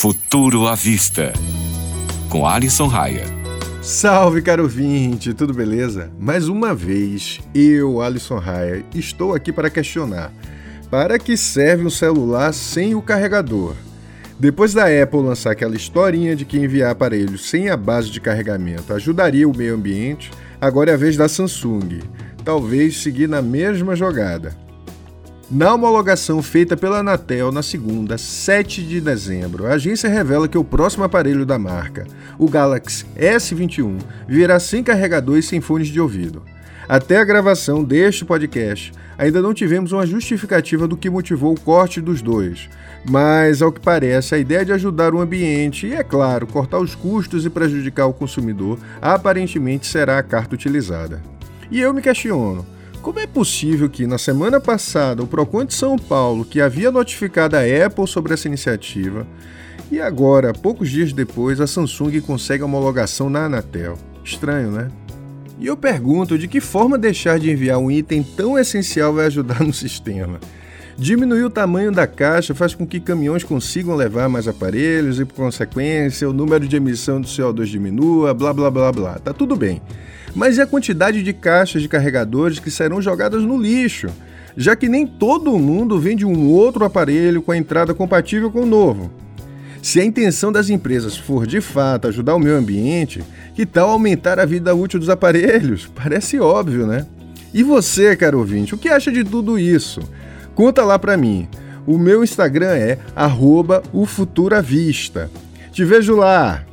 Futuro à Vista, com Alisson Raia. Salve, caro ouvinte, tudo beleza? Mais uma vez, eu, Alisson Raia, estou aqui para questionar: para que serve um celular sem o carregador? Depois da Apple lançar aquela historinha de que enviar aparelhos sem a base de carregamento ajudaria o meio ambiente, agora é a vez da Samsung. Talvez seguir na mesma jogada. Na homologação feita pela Anatel na segunda, 7 de dezembro, a agência revela que o próximo aparelho da marca, o Galaxy S21, virá sem carregador e sem fones de ouvido. Até a gravação deste podcast, ainda não tivemos uma justificativa do que motivou o corte dos dois, mas, ao que parece, a ideia de ajudar o ambiente e, é claro, cortar os custos e prejudicar o consumidor aparentemente será a carta utilizada. E eu me questiono. Como é possível que, na semana passada, o Procon de São Paulo, que havia notificado a Apple sobre essa iniciativa, e agora, poucos dias depois, a Samsung consegue homologação na Anatel? Estranho, né? E eu pergunto de que forma deixar de enviar um item tão essencial vai ajudar no sistema? Diminuir o tamanho da caixa faz com que caminhões consigam levar mais aparelhos e, por consequência, o número de emissão do CO2 diminua, blá blá blá blá. Tá tudo bem. Mas e a quantidade de caixas de carregadores que serão jogadas no lixo? Já que nem todo mundo vende um outro aparelho com a entrada compatível com o novo. Se a intenção das empresas for de fato ajudar o meio ambiente, que tal aumentar a vida útil dos aparelhos? Parece óbvio, né? E você, caro ouvinte, o que acha de tudo isso? Conta lá pra mim. O meu Instagram é @ufuturavista. Te vejo lá.